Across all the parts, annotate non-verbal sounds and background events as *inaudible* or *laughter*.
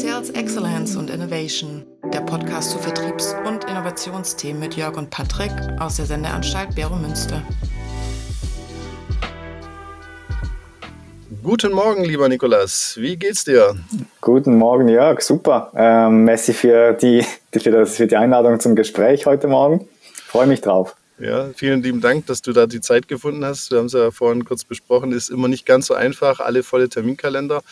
Sales Excellence und Innovation, der Podcast zu Vertriebs- und Innovationsthemen mit Jörg und Patrick aus der Sendeanstalt Bero Münster. Guten Morgen, lieber Nikolas. Wie geht's dir? Guten Morgen, Jörg. Super. Ähm, Messi für die, für, das, für die Einladung zum Gespräch heute Morgen. Freue mich drauf. Ja, vielen lieben Dank, dass du da die Zeit gefunden hast. Wir haben es ja vorhin kurz besprochen, ist immer nicht ganz so einfach, alle volle Terminkalender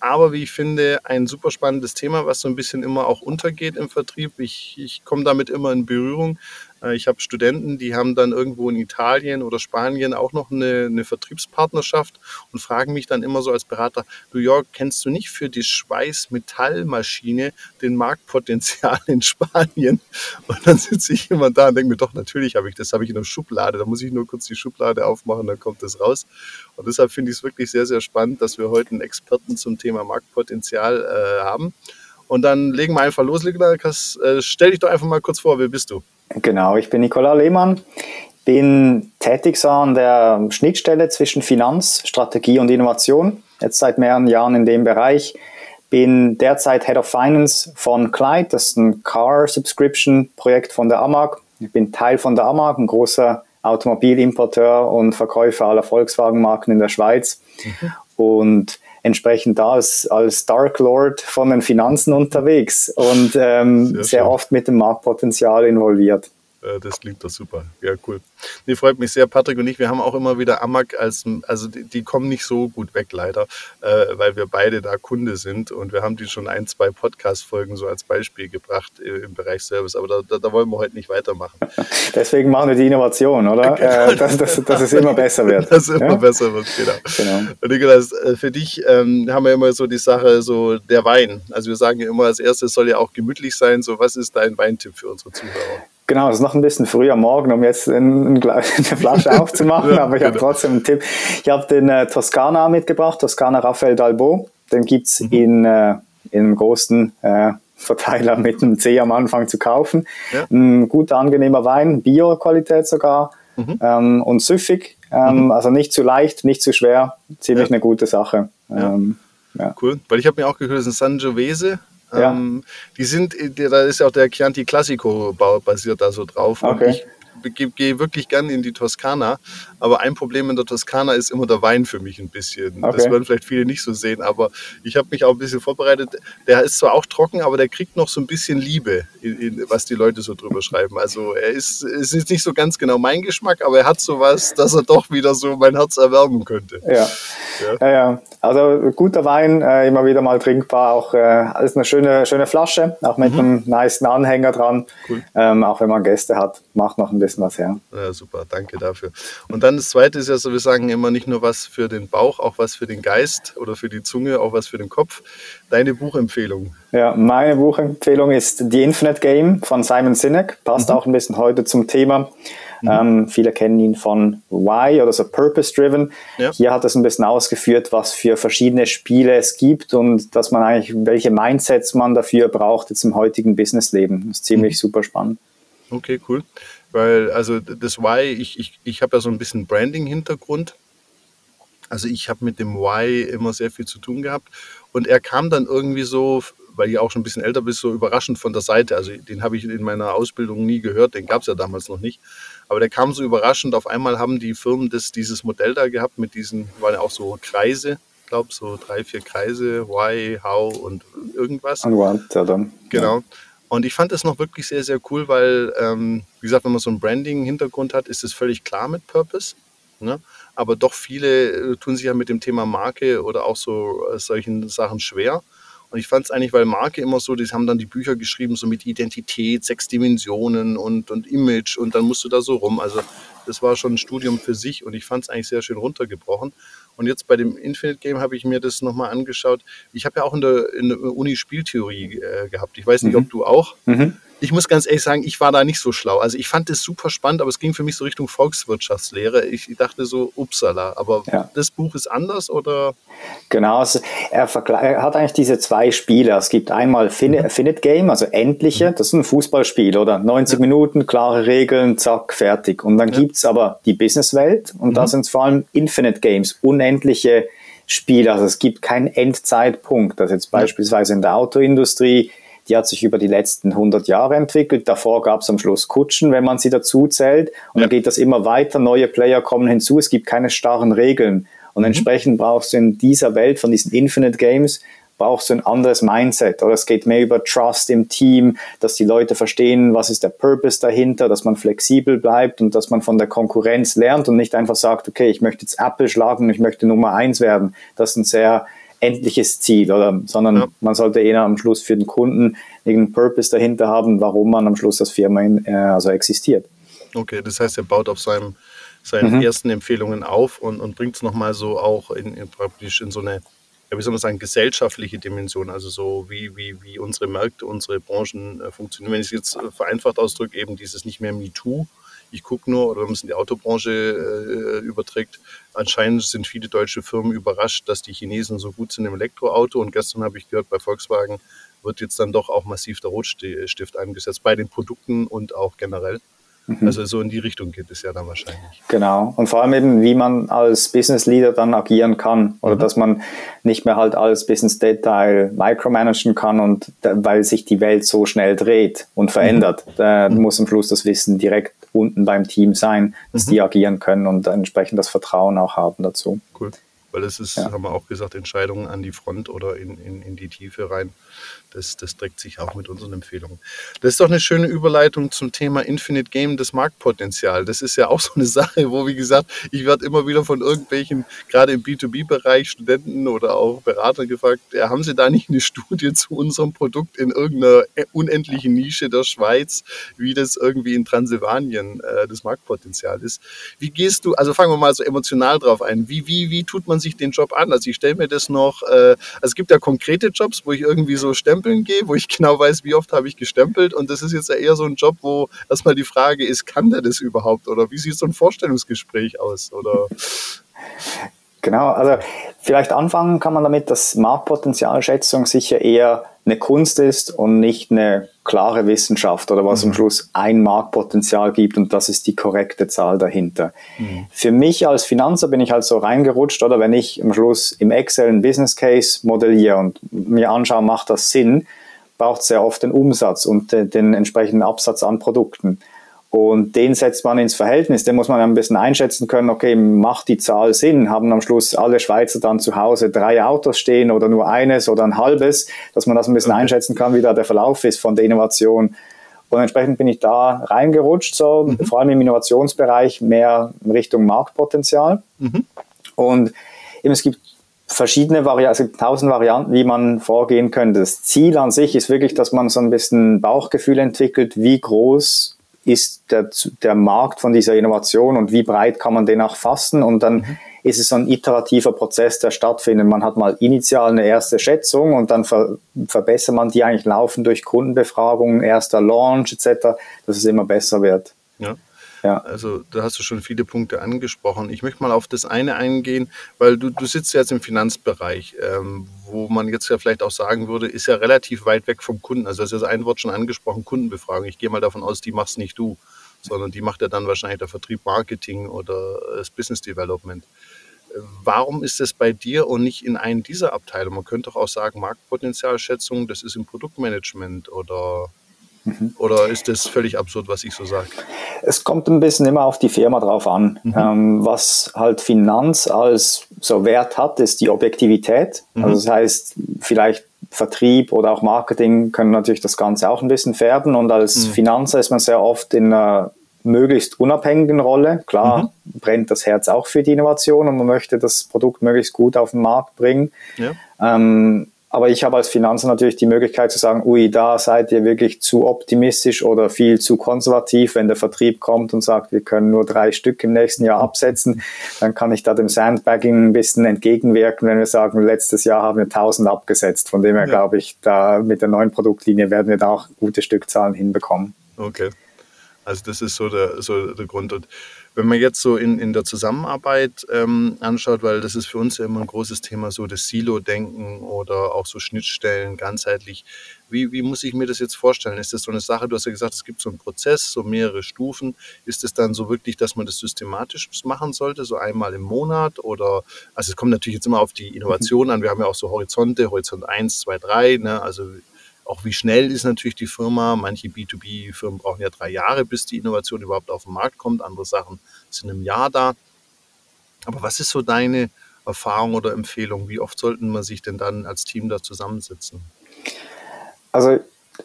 aber wie ich finde, ein super spannendes Thema, was so ein bisschen immer auch untergeht im Vertrieb. Ich, ich komme damit immer in Berührung. Äh, ich habe Studenten, die haben dann irgendwo in Italien oder Spanien auch noch eine, eine, Vertriebspartnerschaft und fragen mich dann immer so als Berater, du Jörg, kennst du nicht für die Schweißmetallmaschine den Marktpotenzial in Spanien? Und dann sitze ich immer da und denke mir, doch, natürlich habe ich das, habe ich in der Schublade, da muss ich nur kurz die Schublade aufmachen, dann kommt das raus. Und deshalb finde ich es wirklich sehr, sehr spannend, dass wir heute einen Experten zum Thema Marktpotenzial äh, haben. Und dann legen wir einfach los, Niklas. Äh, stell dich doch einfach mal kurz vor, wer bist du? Genau, ich bin Nicola Lehmann, bin tätig so an der Schnittstelle zwischen Finanz, Strategie und Innovation, jetzt seit mehreren Jahren in dem Bereich. Bin derzeit Head of Finance von Clyde, das ist ein Car Subscription Projekt von der AMAG. Ich bin Teil von der AMAG, ein großer Automobilimporteur und Verkäufer aller Volkswagen-Marken in der Schweiz. Mhm. Und entsprechend da als, als Dark Lord von den Finanzen unterwegs und ähm, sehr, sehr oft mit dem Marktpotenzial involviert. Äh, das klingt doch super. Ja, cool. Nee, freut mich sehr. Patrick und ich, wir haben auch immer wieder Amag als, also die, die kommen nicht so gut weg, leider, äh, weil wir beide da Kunde sind und wir haben die schon ein, zwei Podcast-Folgen so als Beispiel gebracht äh, im Bereich Service, aber da, da, da, wollen wir heute nicht weitermachen. *laughs* Deswegen machen wir die Innovation, oder? *laughs* Genau. Äh, dass, dass, dass, es immer besser wird. *laughs* dass es immer ja? besser wird, genau. genau. Und Nikolaus, äh, für dich ähm, haben wir immer so die Sache, so der Wein. Also wir sagen ja immer, als erstes soll ja auch gemütlich sein. So, was ist dein Weintipp für unsere Zuhörer? Genau, es ist noch ein bisschen früh am Morgen, um jetzt eine *laughs* Flasche aufzumachen, ja, aber ich genau. habe trotzdem einen Tipp. Ich habe den äh, Toskana mitgebracht, Toskana Raphael Dalbo. Den gibt es mhm. in, äh, in einem großen äh, Verteiler mit einem C am Anfang zu kaufen. Ja. Ein guter, angenehmer Wein, Bio-Qualität sogar mhm. ähm, und süffig. Ähm, mhm. Also nicht zu leicht, nicht zu schwer, ziemlich ja. eine gute Sache. Ähm, cool, weil ich habe mir auch gehört, es ist ein Sangiovese ja. Ähm, die sind, da ist ja auch der Chianti Classico basiert da so drauf. Okay. Und ich gehe geh wirklich gern in die Toskana, aber ein Problem in der Toskana ist immer der Wein für mich ein bisschen. Okay. Das werden vielleicht viele nicht so sehen, aber ich habe mich auch ein bisschen vorbereitet. Der ist zwar auch trocken, aber der kriegt noch so ein bisschen Liebe, in, in, was die Leute so drüber schreiben. Also er ist, es ist nicht so ganz genau mein Geschmack, aber er hat sowas, dass er doch wieder so mein Herz erwärmen könnte. Ja, ja, ja. ja. Also guter Wein, äh, immer wieder mal trinkbar. Auch äh, ist eine schöne, schöne Flasche, auch mit mhm. einem nice Anhänger dran. Cool. Ähm, auch wenn man Gäste hat, macht noch ein bisschen was her. Ja, super, danke dafür. Und dann das zweite ist ja so, wir sagen immer nicht nur was für den Bauch, auch was für den Geist oder für die Zunge, auch was für den Kopf. Deine Buchempfehlung? Ja, meine Buchempfehlung ist The Infinite Game von Simon Sinek. Passt mhm. auch ein bisschen heute zum Thema. Mhm. Ähm, viele kennen ihn von Why oder so Purpose Driven. Ja. Hier hat es ein bisschen ausgeführt, was für verschiedene Spiele es gibt und dass man eigentlich, welche Mindsets man dafür braucht jetzt im heutigen Businessleben. Das ist ziemlich mhm. super spannend. Okay, cool. Weil, also das Why, ich, ich, ich habe ja so ein bisschen Branding-Hintergrund. Also ich habe mit dem Why immer sehr viel zu tun gehabt. Und er kam dann irgendwie so, weil ich auch schon ein bisschen älter bist, so überraschend von der Seite. Also den habe ich in meiner Ausbildung nie gehört, den gab es ja damals noch nicht. Aber der kam so überraschend. Auf einmal haben die Firmen das, dieses Modell da gehabt mit diesen, waren ja auch so Kreise, ich glaube so drei, vier Kreise, Why, How und irgendwas. Und what, ja dann. Genau. Und ich fand das noch wirklich sehr, sehr cool, weil, ähm, wie gesagt, wenn man so einen Branding-Hintergrund hat, ist es völlig klar mit Purpose. Ne? Aber doch viele äh, tun sich ja mit dem Thema Marke oder auch so äh, solchen Sachen schwer. Und ich fand es eigentlich, weil Marke immer so, die haben dann die Bücher geschrieben, so mit Identität, sechs Dimensionen und, und Image und dann musst du da so rum. Also das war schon ein Studium für sich und ich fand es eigentlich sehr schön runtergebrochen. Und jetzt bei dem Infinite Game habe ich mir das nochmal angeschaut. Ich habe ja auch in der, in der Uni Spieltheorie äh, gehabt. Ich weiß nicht, mhm. ob du auch. Mhm ich muss ganz ehrlich sagen, ich war da nicht so schlau. Also ich fand es super spannend, aber es ging für mich so Richtung Volkswirtschaftslehre. Ich dachte so, upsala, aber ja. das Buch ist anders oder? Genau, er, er, hat eigentlich diese zwei Spiele. Es gibt einmal Fin mhm. Finite Game, also endliche, mhm. das ist ein Fußballspiel, oder? 90 ja. Minuten, klare Regeln, zack, fertig. Und dann ja. gibt es aber die Businesswelt und mhm. da sind es vor allem Infinite Games, unendliche Spiel. Also es gibt keinen Endzeitpunkt. Also jetzt beispielsweise in der Autoindustrie, die hat sich über die letzten 100 Jahre entwickelt. Davor gab es am Schluss Kutschen, wenn man sie dazu zählt. Und ja. dann geht das immer weiter. Neue Player kommen hinzu. Es gibt keine starren Regeln. Und mhm. entsprechend brauchst du in dieser Welt von diesen Infinite Games brauchst du ein anderes Mindset oder es geht mehr über Trust im Team, dass die Leute verstehen, was ist der Purpose dahinter, dass man flexibel bleibt und dass man von der Konkurrenz lernt und nicht einfach sagt, okay, ich möchte jetzt Apple schlagen und ich möchte Nummer eins werden. Das ist ein sehr endliches Ziel, oder? Sondern ja. man sollte eher am Schluss für den Kunden irgendeinen Purpose dahinter haben, warum man am Schluss als Firma in, äh, also existiert. Okay, das heißt, er baut auf seinem, seinen mhm. ersten Empfehlungen auf und, und bringt es nochmal so auch in, in, praktisch in so eine ja, wie soll man sagen, gesellschaftliche Dimension, also so wie, wie, wie unsere Märkte, unsere Branchen äh, funktionieren. Wenn ich es jetzt äh, vereinfacht ausdrücke, eben dieses nicht mehr MeToo, ich gucke nur, oder wenn man es in die Autobranche äh, überträgt, anscheinend sind viele deutsche Firmen überrascht, dass die Chinesen so gut sind im Elektroauto. Und gestern habe ich gehört, bei Volkswagen wird jetzt dann doch auch massiv der Rotstift eingesetzt, bei den Produkten und auch generell. Mhm. Also so in die Richtung geht es ja dann wahrscheinlich. Genau. Und vor allem eben, wie man als Business Leader dann agieren kann oder mhm. dass man nicht mehr halt als Business Detail micromanagen kann und weil sich die Welt so schnell dreht und verändert, mhm. da mhm. muss am Schluss das Wissen direkt unten beim Team sein, dass die mhm. agieren können und entsprechend das Vertrauen auch haben dazu. Cool. Weil es ist, ja. haben wir auch gesagt, Entscheidungen an die Front oder in, in, in die Tiefe rein. Das, das trägt sich auch mit unseren Empfehlungen. Das ist doch eine schöne Überleitung zum Thema Infinite Game, das Marktpotenzial. Das ist ja auch so eine Sache, wo, wie gesagt, ich werde immer wieder von irgendwelchen, gerade im B2B-Bereich, Studenten oder auch Beratern gefragt, ja, haben Sie da nicht eine Studie zu unserem Produkt in irgendeiner unendlichen Nische der Schweiz, wie das irgendwie in Transsilvanien äh, das Marktpotenzial ist? Wie gehst du, also fangen wir mal so emotional drauf ein, wie, wie, wie tut man sich den Job an? Also ich stelle mir das noch, äh, also es gibt ja konkrete Jobs, wo ich irgendwie so stempeln gehe, wo ich genau weiß, wie oft habe ich gestempelt. Und das ist jetzt ja eher so ein Job, wo erstmal die Frage ist, kann der das überhaupt? Oder wie sieht so ein Vorstellungsgespräch aus? Oder? Genau, also vielleicht anfangen kann man damit, dass Marktpotenzialschätzung sicher eher eine Kunst ist und nicht eine klare Wissenschaft oder was mhm. am Schluss ein Marktpotenzial gibt und das ist die korrekte Zahl dahinter. Mhm. Für mich als Finanzer bin ich halt so reingerutscht oder wenn ich am Schluss im Excel ein Business Case modelliere und mir anschaue, macht das Sinn, braucht es sehr oft den Umsatz und den, den entsprechenden Absatz an Produkten. Und den setzt man ins Verhältnis. Den muss man ein bisschen einschätzen können, okay, macht die Zahl Sinn? Haben am Schluss alle Schweizer dann zu Hause drei Autos stehen oder nur eines oder ein halbes, dass man das ein bisschen okay. einschätzen kann, wie da der Verlauf ist von der Innovation. Und entsprechend bin ich da reingerutscht, so mhm. vor allem im Innovationsbereich mehr in Richtung Marktpotenzial. Mhm. Und eben es gibt verschiedene Varianten, es gibt tausend Varianten, wie man vorgehen könnte. Das Ziel an sich ist wirklich, dass man so ein bisschen Bauchgefühl entwickelt, wie groß ist der, der Markt von dieser Innovation und wie breit kann man den auch fassen und dann mhm. ist es so ein iterativer Prozess, der stattfindet. Man hat mal initial eine erste Schätzung und dann ver verbessert man die eigentlich laufend durch Kundenbefragungen, erster Launch etc., dass es immer besser wird. Ja. Ja. Also da hast du schon viele Punkte angesprochen. Ich möchte mal auf das eine eingehen, weil du, du sitzt jetzt im Finanzbereich, ähm, wo man jetzt ja vielleicht auch sagen würde, ist ja relativ weit weg vom Kunden. Also das ist ein Wort schon angesprochen, Kundenbefragung. Ich gehe mal davon aus, die machst nicht du, sondern die macht ja dann wahrscheinlich der Vertrieb Marketing oder das Business Development. Warum ist es bei dir und nicht in einer dieser Abteilungen? Man könnte doch auch sagen, Marktpotenzialschätzung, das ist im Produktmanagement oder Mhm. Oder ist das völlig absurd, was ich so sage? Es kommt ein bisschen immer auf die Firma drauf an. Mhm. Ähm, was halt Finanz als so Wert hat, ist die Objektivität. Mhm. Also das heißt, vielleicht Vertrieb oder auch Marketing können natürlich das Ganze auch ein bisschen färben. Und als mhm. Finanzer ist man sehr oft in einer möglichst unabhängigen Rolle. Klar mhm. brennt das Herz auch für die Innovation und man möchte das Produkt möglichst gut auf den Markt bringen. Ja. Ähm, aber ich habe als Finanzer natürlich die Möglichkeit zu sagen, ui, da seid ihr wirklich zu optimistisch oder viel zu konservativ. Wenn der Vertrieb kommt und sagt, wir können nur drei Stück im nächsten Jahr absetzen, dann kann ich da dem Sandbagging ein bisschen entgegenwirken, wenn wir sagen, letztes Jahr haben wir 1000 abgesetzt. Von dem her ja. glaube ich, da mit der neuen Produktlinie werden wir da auch gute Stückzahlen hinbekommen. Okay. Also das ist so der, so der Grund. Und wenn man jetzt so in, in der Zusammenarbeit ähm, anschaut, weil das ist für uns ja immer ein großes Thema, so das Silo-Denken oder auch so Schnittstellen ganzheitlich. Wie, wie muss ich mir das jetzt vorstellen? Ist das so eine Sache, du hast ja gesagt, es gibt so einen Prozess, so mehrere Stufen. Ist es dann so wirklich, dass man das systematisch machen sollte, so einmal im Monat? Oder, also es kommt natürlich jetzt immer auf die Innovation an. Wir haben ja auch so Horizonte, Horizont 1, 2, 3, ne? also auch wie schnell ist natürlich die Firma. Manche B2B-Firmen brauchen ja drei Jahre, bis die Innovation überhaupt auf den Markt kommt. Andere Sachen sind im Jahr da. Aber was ist so deine Erfahrung oder Empfehlung? Wie oft sollten man sich denn dann als Team da zusammensetzen? Also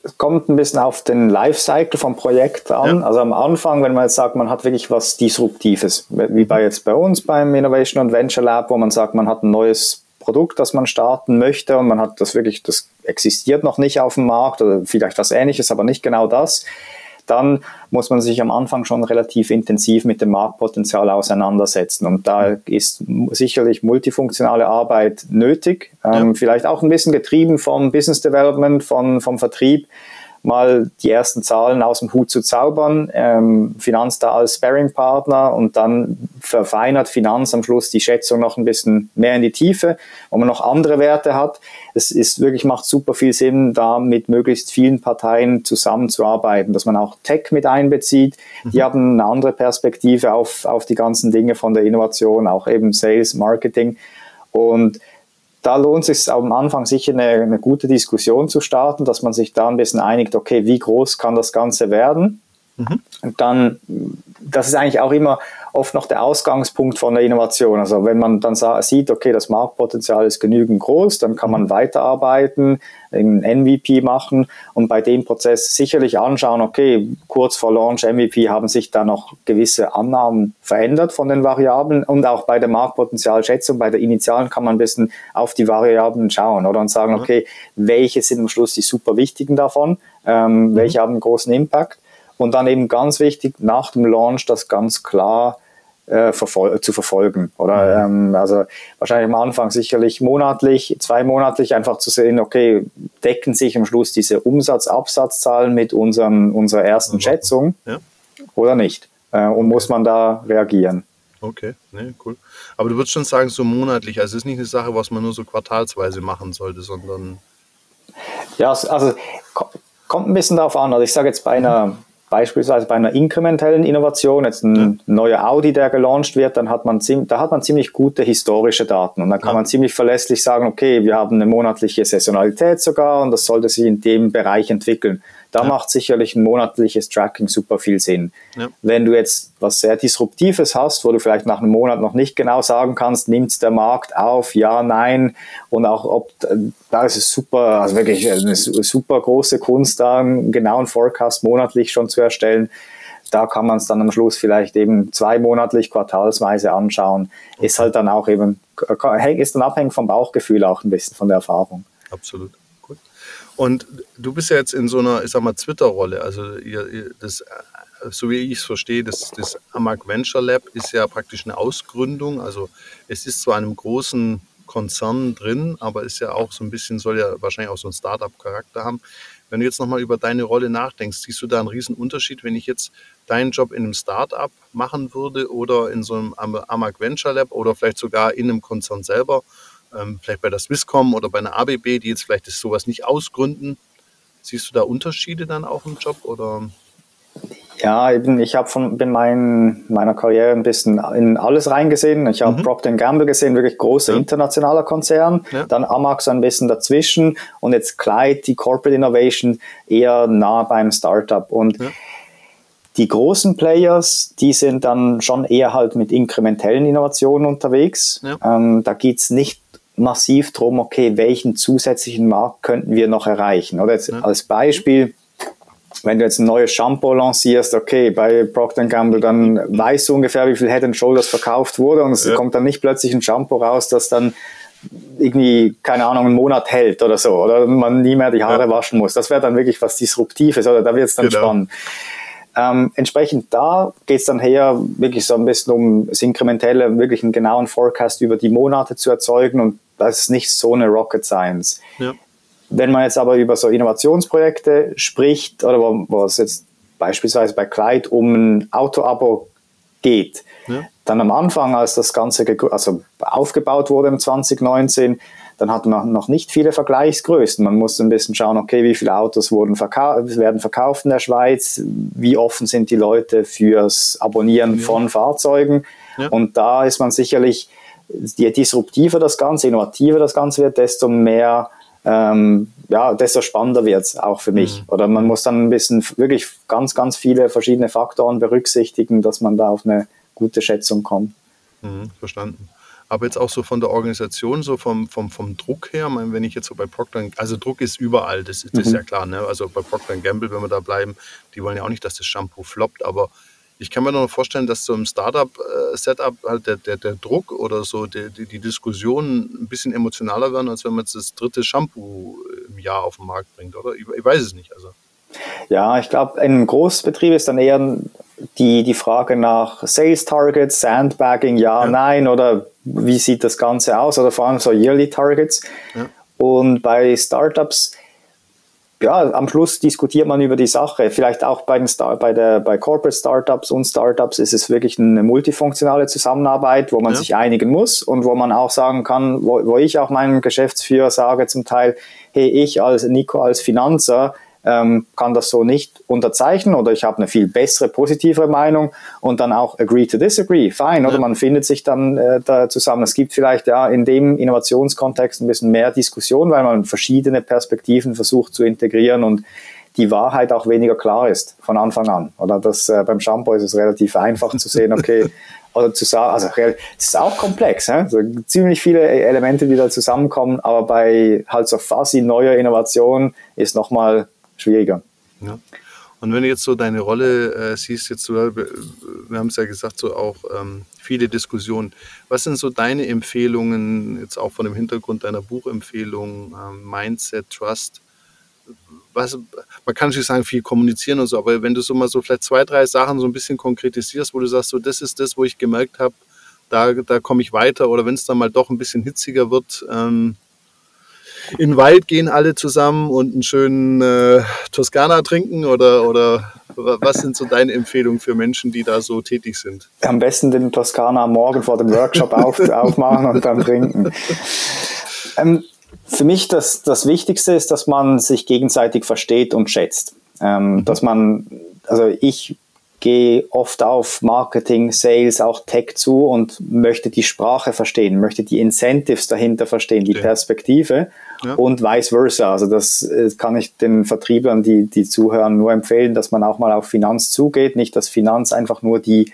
es kommt ein bisschen auf den Lifecycle vom Projekt an. Ja. Also am Anfang, wenn man jetzt sagt, man hat wirklich was Disruptives, wie bei jetzt bei uns beim Innovation und Venture Lab, wo man sagt, man hat ein neues Produkt, das man starten möchte und man hat das wirklich, das existiert noch nicht auf dem Markt oder vielleicht was ähnliches, aber nicht genau das, dann muss man sich am Anfang schon relativ intensiv mit dem Marktpotenzial auseinandersetzen. Und da ist sicherlich multifunktionale Arbeit nötig, ähm, ja. vielleicht auch ein bisschen getrieben vom Business Development, von, vom Vertrieb mal die ersten Zahlen aus dem Hut zu zaubern, ähm, Finanz da als Sparring-Partner und dann verfeinert Finanz am Schluss die Schätzung noch ein bisschen mehr in die Tiefe, wo man noch andere Werte hat. Es ist wirklich, macht super viel Sinn, da mit möglichst vielen Parteien zusammenzuarbeiten, dass man auch Tech mit einbezieht. Die mhm. haben eine andere Perspektive auf, auf die ganzen Dinge von der Innovation, auch eben Sales, Marketing und da lohnt es sich am Anfang sicher eine, eine, gute Diskussion zu starten, dass man sich da ein bisschen einigt, okay, wie groß kann das Ganze werden? Mhm. Und dann, das ist eigentlich auch immer oft noch der Ausgangspunkt von der Innovation. Also wenn man dann sieht, okay, das Marktpotenzial ist genügend groß, dann kann man mhm. weiterarbeiten, einen MVP machen und bei dem Prozess sicherlich anschauen, okay, kurz vor Launch MVP haben sich da noch gewisse Annahmen verändert von den Variablen und auch bei der Marktpotenzialschätzung, bei der Initialen kann man ein bisschen auf die Variablen schauen oder und sagen, mhm. okay, welche sind am Schluss die super wichtigen davon, ähm, mhm. welche haben einen großen Impact und dann eben ganz wichtig, nach dem Launch das ganz klar äh, verfol zu verfolgen. Oder mhm. ähm, also wahrscheinlich am Anfang sicherlich monatlich, zweimonatlich einfach zu sehen, okay, decken sich am Schluss diese Umsatz-Absatzzahlen mit unseren, unserer ersten mhm. Schätzung ja. oder nicht? Äh, und muss man da reagieren? Okay, ne, cool. Aber du würdest schon sagen, so monatlich, also es ist nicht eine Sache, was man nur so quartalsweise machen sollte, sondern. Ja, also kommt ein bisschen darauf an. Also ich sage jetzt bei einer beispielsweise bei einer inkrementellen Innovation, jetzt ein ja. neuer Audi, der gelauncht wird, dann hat man, da hat man ziemlich gute historische Daten und dann kann ja. man ziemlich verlässlich sagen, okay, wir haben eine monatliche Saisonalität sogar und das sollte sich in dem Bereich entwickeln. Da ja. macht sicherlich ein monatliches Tracking super viel Sinn. Ja. Wenn du jetzt was sehr Disruptives hast, wo du vielleicht nach einem Monat noch nicht genau sagen kannst, nimmt der Markt auf, ja, nein, und auch ob, da ist es super, also wirklich eine super große Kunst, da einen genauen Forecast monatlich schon zu erstellen. Da kann man es dann am Schluss vielleicht eben zweimonatlich, quartalsweise anschauen. Ist halt dann auch eben, ist dann abhängig vom Bauchgefühl auch ein bisschen von der Erfahrung. Absolut. Und du bist ja jetzt in so einer, ich sag mal, Twitter-Rolle. Also ihr, das, so wie ich es verstehe, das, das Amag Venture Lab ist ja praktisch eine Ausgründung. Also es ist zwar einem großen Konzern drin, aber ist ja auch so ein bisschen, soll ja wahrscheinlich auch so einen Startup-Charakter haben. Wenn du jetzt nochmal über deine Rolle nachdenkst, siehst du da einen riesen Unterschied, wenn ich jetzt deinen Job in einem Startup machen würde oder in so einem Amag Venture Lab oder vielleicht sogar in einem Konzern selber ähm, vielleicht bei der Swisscom oder bei einer ABB, die jetzt vielleicht das sowas nicht ausgründen. Siehst du da Unterschiede dann auch im Job oder? Ja, eben, ich habe von bin mein, meiner Karriere ein bisschen in alles reingesehen. Ich habe mhm. Procter Gamble gesehen, wirklich großer ja. internationaler Konzern. Ja. Dann Amax ein bisschen dazwischen und jetzt Clyde, die Corporate Innovation, eher nah beim Startup. Und ja. die großen Players, die sind dann schon eher halt mit inkrementellen Innovationen unterwegs. Ähm, da es nicht massiv drum, okay, welchen zusätzlichen Markt könnten wir noch erreichen? Oder jetzt ja. als Beispiel, wenn du jetzt ein neues Shampoo lancierst, okay, bei Procter Gamble, dann weißt du ungefähr, wie viel Head and Shoulders verkauft wurde und es ja. kommt dann nicht plötzlich ein Shampoo raus, das dann irgendwie, keine Ahnung, einen Monat hält oder so, oder man nie mehr die Haare ja. waschen muss. Das wäre dann wirklich was Disruptives, oder da wird es dann genau. spannend. Ähm, entsprechend da geht es dann her, wirklich so ein bisschen um das Inkrementelle, wirklich einen genauen Forecast über die Monate zu erzeugen und das ist nicht so eine Rocket Science. Ja. Wenn man jetzt aber über so Innovationsprojekte spricht oder wo, es jetzt beispielsweise bei Kleid um ein Autoabo geht, ja. dann am Anfang, als das Ganze also aufgebaut wurde im 2019, dann hat man noch nicht viele Vergleichsgrößen. Man musste ein bisschen schauen, okay, wie viele Autos wurden verkau werden verkauft in der Schweiz, wie offen sind die Leute fürs Abonnieren ja. von Fahrzeugen. Und da ist man sicherlich, je disruptiver das Ganze, innovativer das Ganze wird, desto mehr ähm, ja, desto spannender wird es auch für mich. Mhm. Oder man muss dann ein bisschen wirklich ganz, ganz viele verschiedene Faktoren berücksichtigen, dass man da auf eine gute Schätzung kommt. Mhm, verstanden. Aber jetzt auch so von der Organisation, so vom, vom, vom Druck her, wenn ich jetzt so bei Procter, also Druck ist überall, das, das mhm. ist ja klar, ne? also bei Procter Gamble, wenn wir da bleiben, die wollen ja auch nicht, dass das Shampoo floppt, aber ich kann mir noch vorstellen, dass so im Startup-Setup halt der, der, der Druck oder so die, die, die Diskussionen ein bisschen emotionaler werden, als wenn man jetzt das dritte Shampoo im Jahr auf den Markt bringt, oder? Ich, ich weiß es nicht. Also. Ja, ich glaube, in einem Großbetrieb ist dann eher die, die Frage nach Sales Targets, Sandbagging, ja, ja, nein, oder wie sieht das Ganze aus, oder vor allem so Yearly Targets. Ja. Und bei Startups ja, am Schluss diskutiert man über die Sache. Vielleicht auch bei, den Star bei, der, bei Corporate Startups und Startups ist es wirklich eine multifunktionale Zusammenarbeit, wo man ja. sich einigen muss und wo man auch sagen kann, wo, wo ich auch meinem Geschäftsführer sage zum Teil, hey, ich als Nico als Finanzer, ähm, kann das so nicht unterzeichnen oder ich habe eine viel bessere, positivere Meinung und dann auch agree to disagree, fine, oder man findet sich dann äh, da zusammen. Es gibt vielleicht ja in dem Innovationskontext ein bisschen mehr Diskussion, weil man verschiedene Perspektiven versucht zu integrieren und die Wahrheit auch weniger klar ist von Anfang an. Oder das äh, beim Shampoo ist es relativ einfach zu sehen, okay, *laughs* oder zu sagen, also es ist auch komplex, also ziemlich viele Elemente, die da zusammenkommen, aber bei halt so fuzzy neuer Innovation ist nochmal schwieriger. Ja. Und wenn du jetzt so deine Rolle äh, siehst, jetzt, wir, wir haben es ja gesagt, so auch ähm, viele Diskussionen. Was sind so deine Empfehlungen, jetzt auch von dem Hintergrund deiner Buchempfehlung, ähm, Mindset, Trust? Was, man kann natürlich sagen, viel kommunizieren und so, aber wenn du so mal so vielleicht zwei, drei Sachen so ein bisschen konkretisierst, wo du sagst, so das ist das, wo ich gemerkt habe, da, da komme ich weiter oder wenn es dann mal doch ein bisschen hitziger wird, ähm, in den Wald gehen alle zusammen und einen schönen äh, Toskana trinken oder, oder was sind so deine Empfehlungen für Menschen, die da so tätig sind? Am besten den Toskana morgen vor dem Workshop auf, *laughs* aufmachen und dann trinken. Ähm, für mich das, das Wichtigste ist, dass man sich gegenseitig versteht und schätzt. Ähm, mhm. Dass man, also ich gehe oft auf Marketing, Sales, auch Tech zu und möchte die Sprache verstehen, möchte die Incentives dahinter verstehen, die Perspektive ja. und vice versa. Also das äh, kann ich den Vertrieblern, die, die zuhören, nur empfehlen, dass man auch mal auf Finanz zugeht, nicht dass Finanz einfach nur die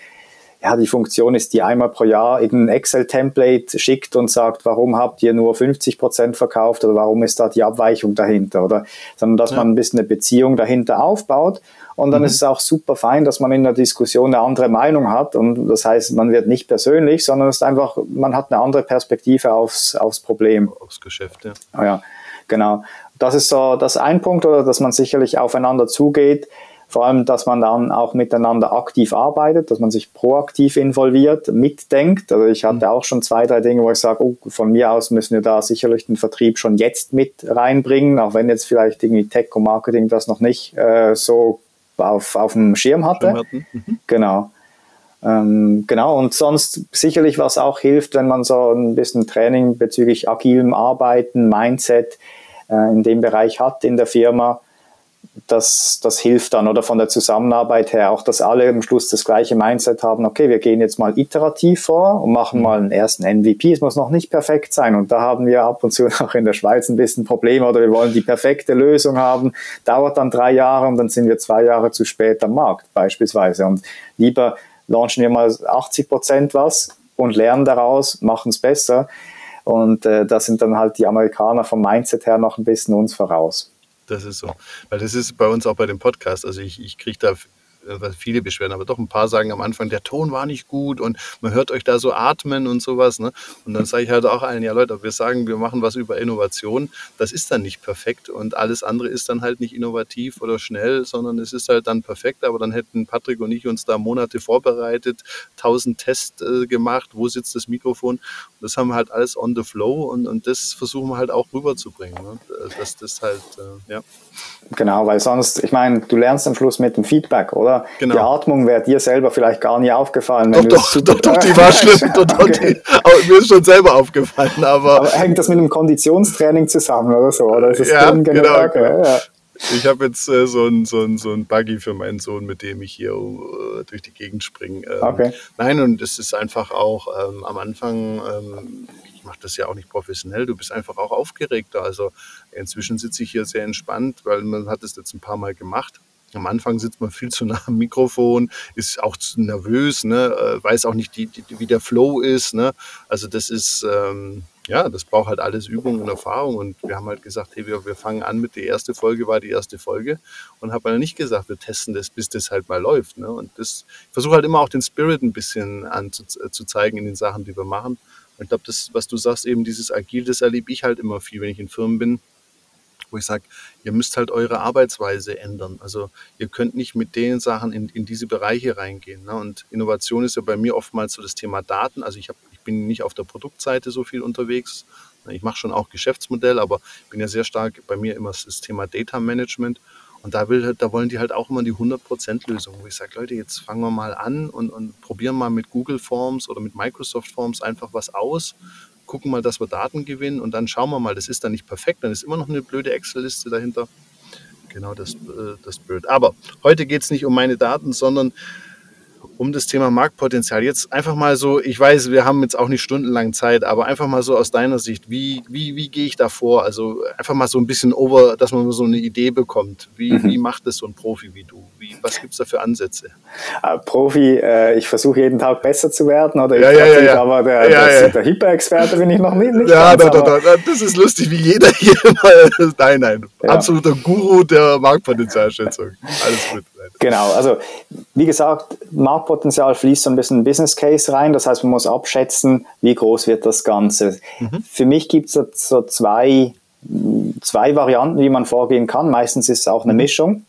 ja, die Funktion ist, die einmal pro Jahr irgendein Excel-Template schickt und sagt, warum habt ihr nur 50 Prozent verkauft oder warum ist da die Abweichung dahinter oder, sondern dass ja. man ein bisschen eine Beziehung dahinter aufbaut und dann mhm. ist es auch super fein, dass man in der Diskussion eine andere Meinung hat. Und das heißt, man wird nicht persönlich, sondern es ist einfach, man hat eine andere Perspektive aufs, aufs Problem. Aufs Geschäft, ja. Ah ja, genau. Das ist so das ein Punkt, oder dass man sicherlich aufeinander zugeht. Vor allem, dass man dann auch miteinander aktiv arbeitet, dass man sich proaktiv involviert, mitdenkt. Also ich hatte mhm. auch schon zwei, drei Dinge, wo ich sage, oh, von mir aus müssen wir da sicherlich den Vertrieb schon jetzt mit reinbringen, auch wenn jetzt vielleicht irgendwie Tech und Marketing das noch nicht äh, so auf, auf dem Schirm hatte. Mhm. Genau. Ähm, genau, und sonst sicherlich, was auch hilft, wenn man so ein bisschen Training bezüglich agilem Arbeiten, Mindset äh, in dem Bereich hat in der Firma, das, das hilft dann oder von der Zusammenarbeit her auch, dass alle am Schluss das gleiche Mindset haben, okay, wir gehen jetzt mal iterativ vor und machen mhm. mal einen ersten MVP. Es muss noch nicht perfekt sein und da haben wir ab und zu *laughs* auch in der Schweiz ein bisschen Probleme oder wir wollen die perfekte Lösung haben, dauert dann drei Jahre und dann sind wir zwei Jahre zu spät am Markt beispielsweise und lieber launchen wir mal 80 Prozent was und lernen daraus, machen es besser und äh, da sind dann halt die Amerikaner vom Mindset her noch ein bisschen uns voraus. Das ist so. Weil das ist bei uns auch bei dem Podcast. Also ich, ich kriege da äh, viele beschweren, aber doch ein paar sagen am Anfang, der Ton war nicht gut und man hört euch da so atmen und sowas. Ne? Und dann sage ich halt auch allen, ja Leute, wir sagen, wir machen was über Innovation, das ist dann nicht perfekt und alles andere ist dann halt nicht innovativ oder schnell, sondern es ist halt dann perfekt, aber dann hätten Patrick und ich uns da Monate vorbereitet, tausend Tests äh, gemacht, wo sitzt das Mikrofon. Und das haben wir halt alles on the flow und, und das versuchen wir halt auch rüberzubringen. Ne? Dass das halt, äh, ja. Genau, weil sonst, ich meine, du lernst am Schluss mit dem Feedback, oder? Genau. Die Atmung wäre dir selber vielleicht gar nie aufgefallen. Doch, doch, doch, doch, die war *laughs* schlimm. Doch, doch, die, mir ist schon selber aufgefallen. Aber, aber hängt das mit dem Konditionstraining zusammen oder so? Oder ist das ja, genau. genau. Ja. Ich habe jetzt äh, so ein, so, ein, so ein Buggy für meinen Sohn, mit dem ich hier äh, durch die Gegend springe. Ähm, okay. Nein, und es ist einfach auch ähm, am Anfang, ähm, ich mache das ja auch nicht professionell, du bist einfach auch aufgeregter. Also inzwischen sitze ich hier sehr entspannt, weil man hat es jetzt ein paar Mal gemacht. Am Anfang sitzt man viel zu nah am Mikrofon, ist auch zu nervös, ne? Äh, weiß auch nicht, die, die, wie der Flow ist. Ne? Also das ist, ähm, ja, das braucht halt alles Übung und Erfahrung. Und wir haben halt gesagt, hey, wir, wir fangen an mit der ersten Folge, war die erste Folge. Und haben halt nicht gesagt, wir testen das, bis das halt mal läuft. Ne? Und das, ich versuche halt immer auch den Spirit ein bisschen anzuzeigen in den Sachen, die wir machen. Und ich glaube, das, was du sagst, eben dieses Agil, das erlebe ich halt immer viel, wenn ich in Firmen bin wo ich sage, ihr müsst halt eure Arbeitsweise ändern. Also ihr könnt nicht mit den Sachen in, in diese Bereiche reingehen. Ne? Und Innovation ist ja bei mir oftmals so das Thema Daten. Also ich habe bin nicht auf der Produktseite so viel unterwegs. Ich mache schon auch Geschäftsmodell, aber bin ja sehr stark bei mir immer das Thema Data Management. Und da, will, da wollen die halt auch immer die 100%-Lösung, wo ich sage, Leute, jetzt fangen wir mal an und, und probieren mal mit Google Forms oder mit Microsoft Forms einfach was aus, gucken mal, dass wir Daten gewinnen und dann schauen wir mal, das ist dann nicht perfekt, dann ist immer noch eine blöde Excel-Liste dahinter. Genau das, äh, das Bild. Aber heute geht es nicht um meine Daten, sondern um das Thema Marktpotenzial. Jetzt einfach mal so, ich weiß, wir haben jetzt auch nicht stundenlang Zeit, aber einfach mal so aus deiner Sicht, wie, wie, wie gehe ich da vor? Also einfach mal so ein bisschen over, dass man so eine Idee bekommt. Wie, mhm. wie macht das so ein Profi wie du? Wie, was gibt es da für Ansätze? Uh, Profi, äh, ich versuche jeden Tag besser zu werden oder ja, ja, ja, ja. aber der, ja, ja. der Hyper-Experte bin ich noch nicht. nicht ja, ganz, da, da, da, das ist lustig, wie jeder *laughs* hier mal, nein, nein, absoluter Guru der Marktpotenzialschätzung. Alles gut. Genau, also wie gesagt, Marktpotenzial fließt so ein bisschen Business Case rein. Das heißt, man muss abschätzen, wie groß wird das Ganze. Mhm. Für mich gibt es so zwei, zwei Varianten, wie man vorgehen kann. Meistens ist es auch eine mhm. Mischung.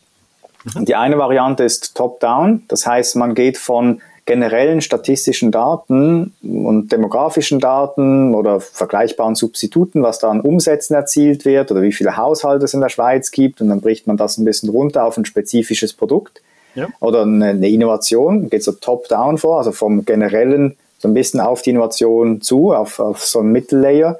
Mhm. Die eine Variante ist Top-Down. Das heißt, man geht von generellen statistischen Daten und demografischen Daten oder vergleichbaren Substituten, was da an Umsätzen erzielt wird oder wie viele Haushalte es in der Schweiz gibt und dann bricht man das ein bisschen runter auf ein spezifisches Produkt ja. oder eine, eine, Innovation, geht so top-down vor, also vom generellen so ein bisschen auf die Innovation zu, auf, auf so ein Mittellayer.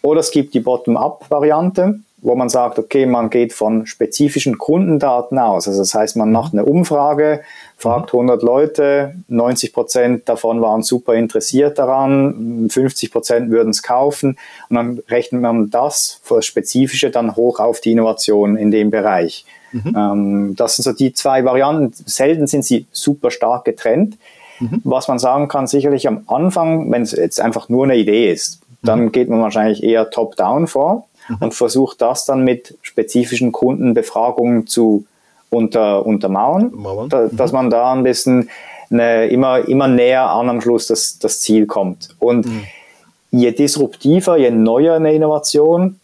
Oder es gibt die Bottom-up-Variante, wo man sagt, okay, man geht von spezifischen Kundendaten aus. Also das heißt, man macht eine Umfrage, fragt 100 mhm. Leute, 90 Prozent davon waren super interessiert daran, 50 Prozent würden es kaufen und dann rechnet man das für das Spezifische dann hoch auf die Innovation in dem Bereich. Mhm. Ähm, das sind so die zwei Varianten. Selten sind sie super stark getrennt. Mhm. Was man sagen kann, sicherlich am Anfang, wenn es jetzt einfach nur eine Idee ist, dann mhm. geht man wahrscheinlich eher top-down vor mhm. und versucht das dann mit spezifischen Kundenbefragungen zu unter, untermauern, da, dass mhm. man da ein bisschen eine, immer, immer näher an am Schluss das, das Ziel kommt. Und mhm. je disruptiver, je neuer eine Innovation,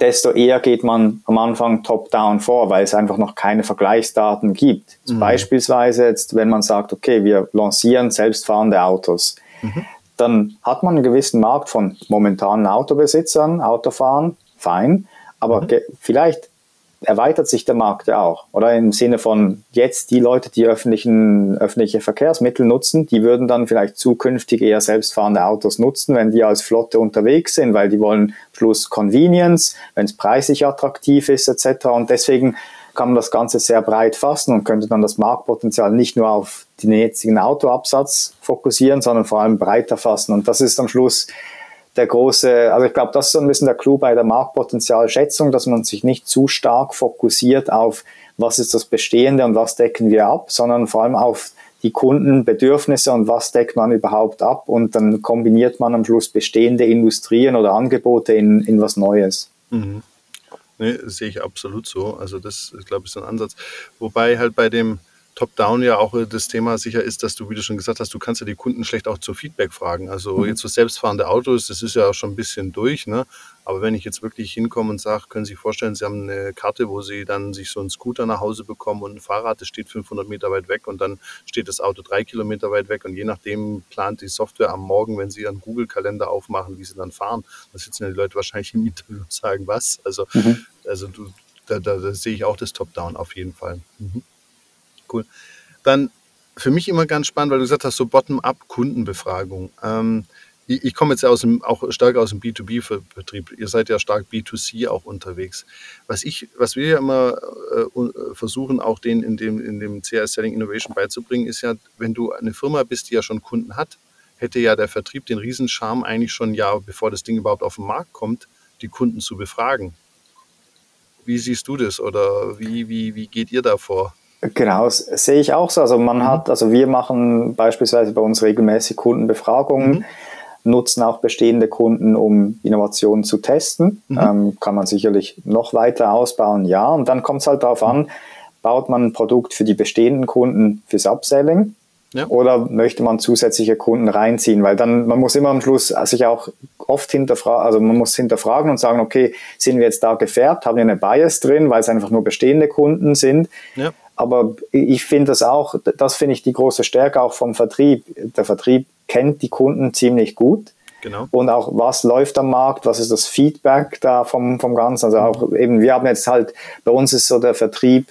desto eher geht man am Anfang top-down vor, weil es einfach noch keine Vergleichsdaten gibt. Mhm. Beispielsweise jetzt, wenn man sagt, okay, wir lancieren selbstfahrende Autos. Mhm dann hat man einen gewissen Markt von momentanen Autobesitzern, Autofahren, fein, aber mhm. vielleicht erweitert sich der Markt ja auch. Oder im Sinne von jetzt die Leute, die öffentlichen, öffentliche Verkehrsmittel nutzen, die würden dann vielleicht zukünftig eher selbstfahrende Autos nutzen, wenn die als Flotte unterwegs sind, weil die wollen Schluss Convenience, wenn es preislich attraktiv ist etc. Und deswegen kann man das Ganze sehr breit fassen und könnte dann das Marktpotenzial nicht nur auf den jetzigen Autoabsatz fokussieren, sondern vor allem breiter fassen. Und das ist am Schluss der große, also ich glaube, das ist so ein bisschen der Clou bei der Marktpotenzialschätzung, dass man sich nicht zu stark fokussiert auf, was ist das Bestehende und was decken wir ab, sondern vor allem auf die Kundenbedürfnisse und was deckt man überhaupt ab und dann kombiniert man am Schluss bestehende Industrien oder Angebote in, in was Neues. Mhm. Nee, sehe ich absolut so. Also das, glaube ich, ist ein Ansatz. Wobei halt bei dem, Top-Down ja auch das Thema sicher ist, dass du, wie du schon gesagt hast, du kannst ja die Kunden schlecht auch zu Feedback fragen. Also mhm. jetzt so selbstfahrende Autos, das ist ja auch schon ein bisschen durch, ne? Aber wenn ich jetzt wirklich hinkomme und sage, können Sie sich vorstellen, Sie haben eine Karte, wo Sie dann sich so einen Scooter nach Hause bekommen und ein Fahrrad, das steht 500 Meter weit weg und dann steht das Auto drei Kilometer weit weg und je nachdem plant die Software am Morgen, wenn Sie Ihren Google-Kalender aufmachen, wie Sie dann fahren. Da sitzen ja die Leute wahrscheinlich im Interview und sagen, was? Also, mhm. also du, da, da, da, sehe ich auch das Top-Down auf jeden Fall. Mhm. Cool. Dann für mich immer ganz spannend, weil du gesagt hast, so Bottom-up Kundenbefragung. Ähm, ich, ich komme jetzt aus dem, auch stark aus dem B2B-Vertrieb. Ihr seid ja stark B2C auch unterwegs. Was ich, was wir ja immer äh, versuchen, auch den in dem, in dem CS Selling Innovation beizubringen, ist ja, wenn du eine Firma bist, die ja schon Kunden hat, hätte ja der Vertrieb den Riesenscharme eigentlich schon ja, bevor das Ding überhaupt auf den Markt kommt, die Kunden zu befragen. Wie siehst du das oder wie, wie, wie geht ihr da vor? Genau, das sehe ich auch so. Also man mhm. hat, also wir machen beispielsweise bei uns regelmäßig Kundenbefragungen, mhm. nutzen auch bestehende Kunden, um Innovationen zu testen. Mhm. Ähm, kann man sicherlich noch weiter ausbauen, ja. Und dann kommt es halt darauf an, baut man ein Produkt für die bestehenden Kunden fürs Upselling ja. Oder möchte man zusätzliche Kunden reinziehen? Weil dann, man muss immer am Schluss sich auch oft hinterfragen, also man muss hinterfragen und sagen, okay, sind wir jetzt da gefärbt? Haben wir eine Bias drin, weil es einfach nur bestehende Kunden sind? Ja. Aber ich finde das auch, das finde ich die große Stärke auch vom Vertrieb. Der Vertrieb kennt die Kunden ziemlich gut. Genau. Und auch was läuft am Markt, was ist das Feedback da vom, vom Ganzen. Also auch eben, wir haben jetzt halt, bei uns ist so der Vertrieb,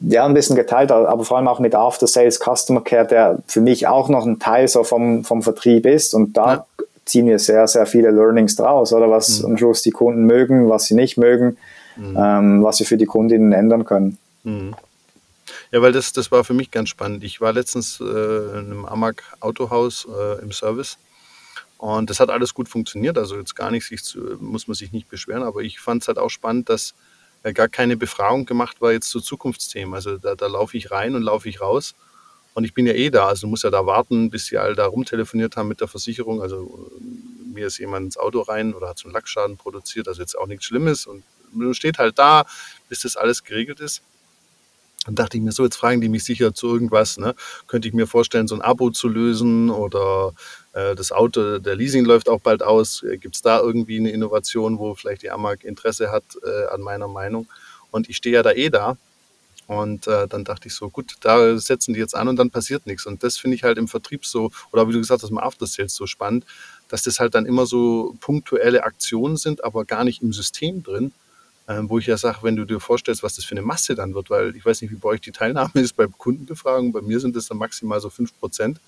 ja, ein bisschen geteilt, aber vor allem auch mit After Sales Customer Care, der für mich auch noch ein Teil so vom, vom Vertrieb ist. Und da ja. ziehen wir sehr, sehr viele Learnings draus, oder was mhm. am Schluss die Kunden mögen, was sie nicht mögen, mhm. ähm, was wir für die Kundinnen ändern können. Mhm. Ja, weil das, das war für mich ganz spannend. Ich war letztens äh, in einem Amag Autohaus äh, im Service und das hat alles gut funktioniert. Also jetzt gar nicht, sich zu, muss man sich nicht beschweren, aber ich fand es halt auch spannend, dass äh, gar keine Befragung gemacht war jetzt zu Zukunftsthemen. Also da, da laufe ich rein und laufe ich raus. Und ich bin ja eh da, also muss ja da warten, bis sie alle da rumtelefoniert haben mit der Versicherung. Also äh, mir ist jemand ins Auto rein oder hat so einen Lackschaden produziert, also jetzt auch nichts Schlimmes. Und man steht halt da, bis das alles geregelt ist. Dann dachte ich mir so, jetzt fragen die mich sicher zu irgendwas. Ne? Könnte ich mir vorstellen, so ein Abo zu lösen oder äh, das Auto, der Leasing läuft auch bald aus. Äh, Gibt es da irgendwie eine Innovation, wo vielleicht die Amag Interesse hat äh, an meiner Meinung? Und ich stehe ja da eh da. Und äh, dann dachte ich so, gut, da setzen die jetzt an und dann passiert nichts. Und das finde ich halt im Vertrieb so, oder wie du gesagt hast, im After Sales so spannend, dass das halt dann immer so punktuelle Aktionen sind, aber gar nicht im System drin. Ähm, wo ich ja sage, wenn du dir vorstellst, was das für eine Masse dann wird, weil ich weiß nicht, wie bei euch die Teilnahme *laughs* ist bei Kundenbefragungen, bei mir sind das dann maximal so 5 Prozent.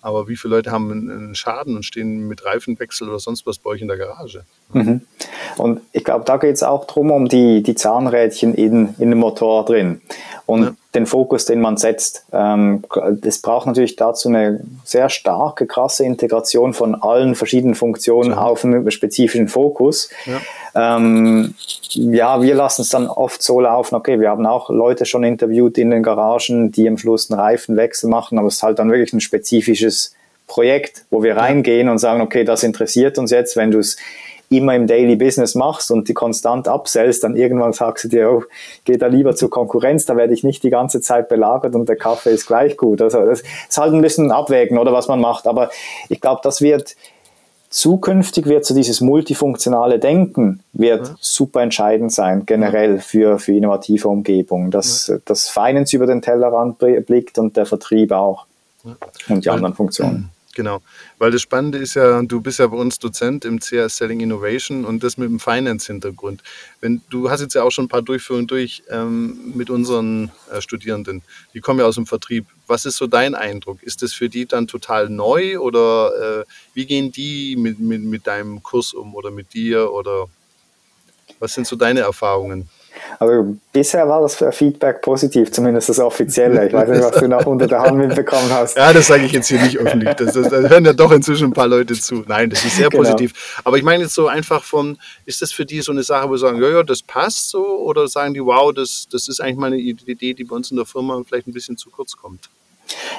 Aber wie viele Leute haben einen Schaden und stehen mit Reifenwechsel oder sonst was bei euch in der Garage? Mhm. Und ich glaube, da geht es auch darum, um die, die Zahnrädchen in, in dem Motor drin und ja. den Fokus, den man setzt. Ähm, es braucht natürlich dazu eine sehr starke, krasse Integration von allen verschiedenen Funktionen ja. auf einen spezifischen Fokus. Ja. Ähm, ja, wir lassen es dann oft so laufen, okay, wir haben auch Leute schon interviewt in den Garagen, die am Schluss einen Reifenwechsel machen, aber es ist halt dann wirklich ein spezifisches Projekt, wo wir reingehen und sagen, okay, das interessiert uns jetzt, wenn du es immer im Daily Business machst und die konstant absellst, dann irgendwann sagst du dir, oh, geh da lieber zur Konkurrenz, da werde ich nicht die ganze Zeit belagert und der Kaffee ist gleich gut. Also das ist halt ein bisschen abwägen, oder was man macht. Aber ich glaube, das wird zukünftig wird so dieses multifunktionale Denken wird ja. super entscheidend sein, generell für, für innovative Umgebungen, dass ja. das Finance über den Tellerrand blickt und der Vertrieb auch ja. und die anderen Funktionen. Genau, weil das Spannende ist ja, du bist ja bei uns Dozent im CS Selling Innovation und das mit dem Finance-Hintergrund. Du hast jetzt ja auch schon ein paar Durchführungen durch ähm, mit unseren äh, Studierenden, die kommen ja aus dem Vertrieb. Was ist so dein Eindruck? Ist das für die dann total neu oder äh, wie gehen die mit, mit, mit deinem Kurs um oder mit dir oder was sind so deine Erfahrungen? Also bisher war das Feedback positiv, zumindest das offizielle. Ich weiß nicht, was du noch unter der Hand mitbekommen hast. *laughs* Ja, das sage ich jetzt hier nicht öffentlich. Das, das, das, hören ja doch inzwischen ein paar Leute zu. Nein, das ist sehr genau. positiv. Aber ich meine jetzt so einfach von, ist das für die so eine Sache, wo sie sagen, ja, ja, das passt so? Oder sagen die, wow, das, das ist eigentlich mal eine Idee, die bei uns in der Firma vielleicht ein bisschen zu kurz kommt?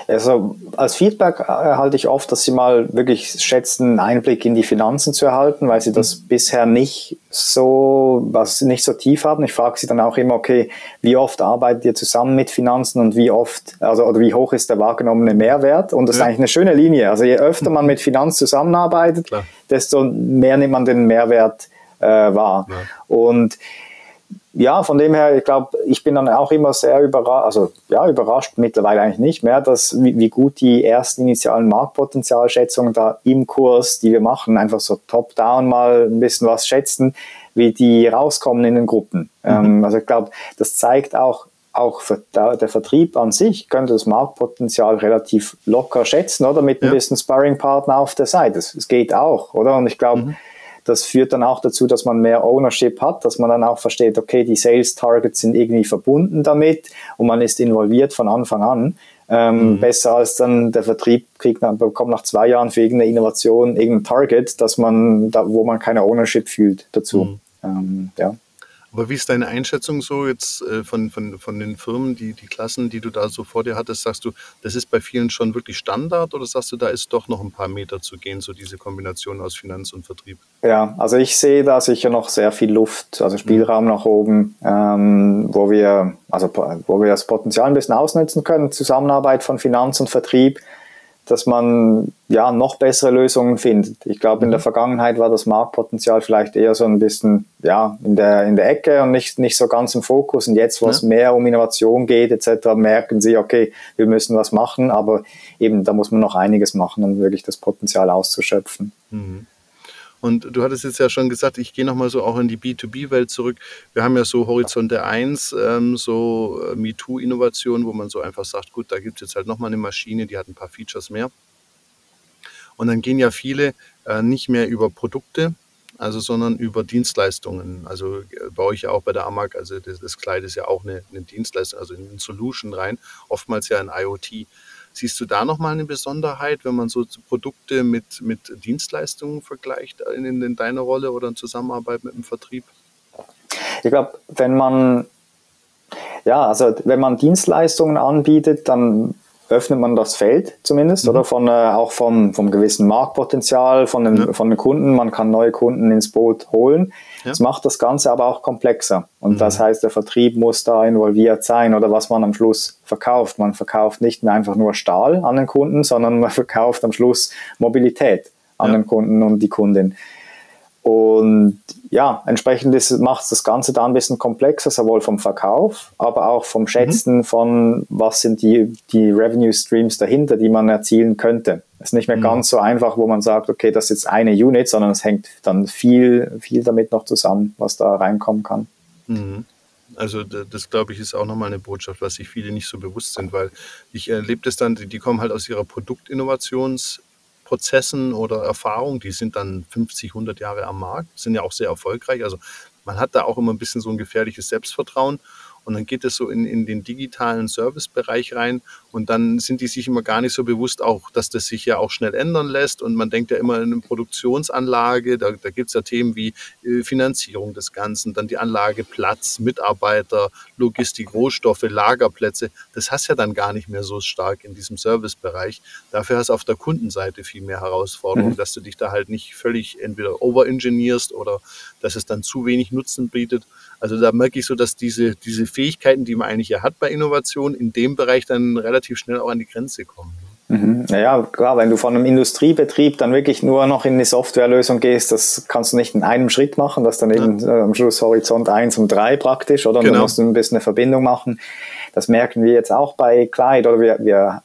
Also als Feedback erhalte ich oft, dass sie mal wirklich schätzen, einen Einblick in die Finanzen zu erhalten, weil sie das mhm. bisher nicht so, was nicht so tief haben. Ich frage sie dann auch immer, okay, wie oft arbeitet ihr zusammen mit Finanzen und wie oft, also oder wie hoch ist der wahrgenommene Mehrwert? Und das ja. ist eigentlich eine schöne Linie. Also je öfter man mit Finanz zusammenarbeitet, Klar. desto mehr nimmt man den Mehrwert äh, wahr. Ja. Und ja, von dem her, ich glaube, ich bin dann auch immer sehr überrascht, also ja, überrascht mittlerweile eigentlich nicht mehr, dass wie, wie, gut die ersten initialen Marktpotenzialschätzungen da im Kurs, die wir machen, einfach so top-down mal ein bisschen was schätzen, wie die rauskommen in den Gruppen. Mhm. Ähm, also ich glaube, das zeigt auch, auch für der Vertrieb an sich könnte das Marktpotenzial relativ locker schätzen, oder? Mit ein bisschen Sparring-Partner auf der Seite. Es geht auch, oder? Und ich glaube, mhm das führt dann auch dazu, dass man mehr Ownership hat, dass man dann auch versteht, okay, die Sales Targets sind irgendwie verbunden damit und man ist involviert von Anfang an. Ähm, mhm. Besser als dann der Vertrieb kriegt, bekommt nach zwei Jahren für irgendeine Innovation irgendein Target, dass man, da, wo man keine Ownership fühlt dazu. Mhm. Ähm, ja. Aber wie ist deine Einschätzung so jetzt äh, von, von, von den Firmen, die, die Klassen, die du da so vor dir hattest? Sagst du, das ist bei vielen schon wirklich Standard oder sagst du, da ist doch noch ein paar Meter zu gehen, so diese Kombination aus Finanz und Vertrieb? Ja, also ich sehe da sicher noch sehr viel Luft, also Spielraum mhm. nach oben, ähm, wo wir, also wo wir das Potenzial ein bisschen ausnutzen können, Zusammenarbeit von Finanz und Vertrieb dass man ja noch bessere Lösungen findet. Ich glaube, in der mhm. Vergangenheit war das Marktpotenzial vielleicht eher so ein bisschen ja in der in der Ecke und nicht nicht so ganz im Fokus. Und jetzt, wo ja. es mehr um Innovation geht etc., merken sie, okay, wir müssen was machen, aber eben da muss man noch einiges machen, um wirklich das Potenzial auszuschöpfen. Mhm. Und du hattest jetzt ja schon gesagt, ich gehe nochmal so auch in die B2B-Welt zurück. Wir haben ja so Horizonte 1, ähm, so äh, MeToo-Innovationen, wo man so einfach sagt, gut, da gibt es jetzt halt nochmal eine Maschine, die hat ein paar Features mehr. Und dann gehen ja viele äh, nicht mehr über Produkte, also sondern über Dienstleistungen. Also äh, bei euch ja auch bei der AMAG, also das, das Kleid ist ja auch eine, eine Dienstleistung, also in eine Solution rein, oftmals ja in IoT. Siehst du da nochmal eine Besonderheit, wenn man so Produkte mit, mit Dienstleistungen vergleicht in, in deiner Rolle oder in Zusammenarbeit mit dem Vertrieb? Ich glaube, wenn man ja, also wenn man Dienstleistungen anbietet, dann öffnet man das Feld zumindest, mhm. oder von, äh, auch vom, vom gewissen Marktpotenzial von den, ja. von den Kunden. Man kann neue Kunden ins Boot holen. Ja. Das macht das Ganze aber auch komplexer. Und mhm. das heißt, der Vertrieb muss da involviert sein oder was man am Schluss verkauft. Man verkauft nicht mehr einfach nur Stahl an den Kunden, sondern man *laughs* verkauft am Schluss Mobilität an ja. den Kunden und die Kundin. Und ja, entsprechend macht es das Ganze da ein bisschen komplexer, sowohl vom Verkauf, aber auch vom Schätzen mhm. von, was sind die, die Revenue Streams dahinter, die man erzielen könnte. Es ist nicht mehr mhm. ganz so einfach, wo man sagt, okay, das ist jetzt eine Unit, sondern es hängt dann viel, viel damit noch zusammen, was da reinkommen kann. Mhm. Also das, glaube ich, ist auch nochmal eine Botschaft, was sich viele nicht so bewusst sind, weil ich erlebe das dann, die kommen halt aus ihrer Produktinnovations- Prozessen oder Erfahrungen, die sind dann 50, 100 Jahre am Markt, sind ja auch sehr erfolgreich. Also man hat da auch immer ein bisschen so ein gefährliches Selbstvertrauen und dann geht es so in, in den digitalen Servicebereich rein und dann sind die sich immer gar nicht so bewusst auch, dass das sich ja auch schnell ändern lässt und man denkt ja immer in eine Produktionsanlage, da, da gibt es ja Themen wie äh, Finanzierung des Ganzen, dann die Anlage Platz, Mitarbeiter, Logistik, Rohstoffe, Lagerplätze, das hast ja dann gar nicht mehr so stark in diesem Servicebereich. Dafür hast du auf der Kundenseite viel mehr Herausforderungen, mhm. dass du dich da halt nicht völlig entweder overengineerst oder dass es dann zu wenig Nutzen bietet. Also da merke ich so, dass diese, diese Fähigkeiten, die man eigentlich ja hat bei Innovation, in dem Bereich dann relativ schnell auch an die Grenze kommen. Mhm. Ja, klar, wenn du von einem Industriebetrieb dann wirklich nur noch in eine Softwarelösung gehst, das kannst du nicht in einem Schritt machen, das dann eben ja. Äh, am Schluss Horizont 1 und 3 praktisch, oder? Genau. Du musst ein bisschen eine Verbindung machen. Das merken wir jetzt auch bei Clyde, oder wir, wir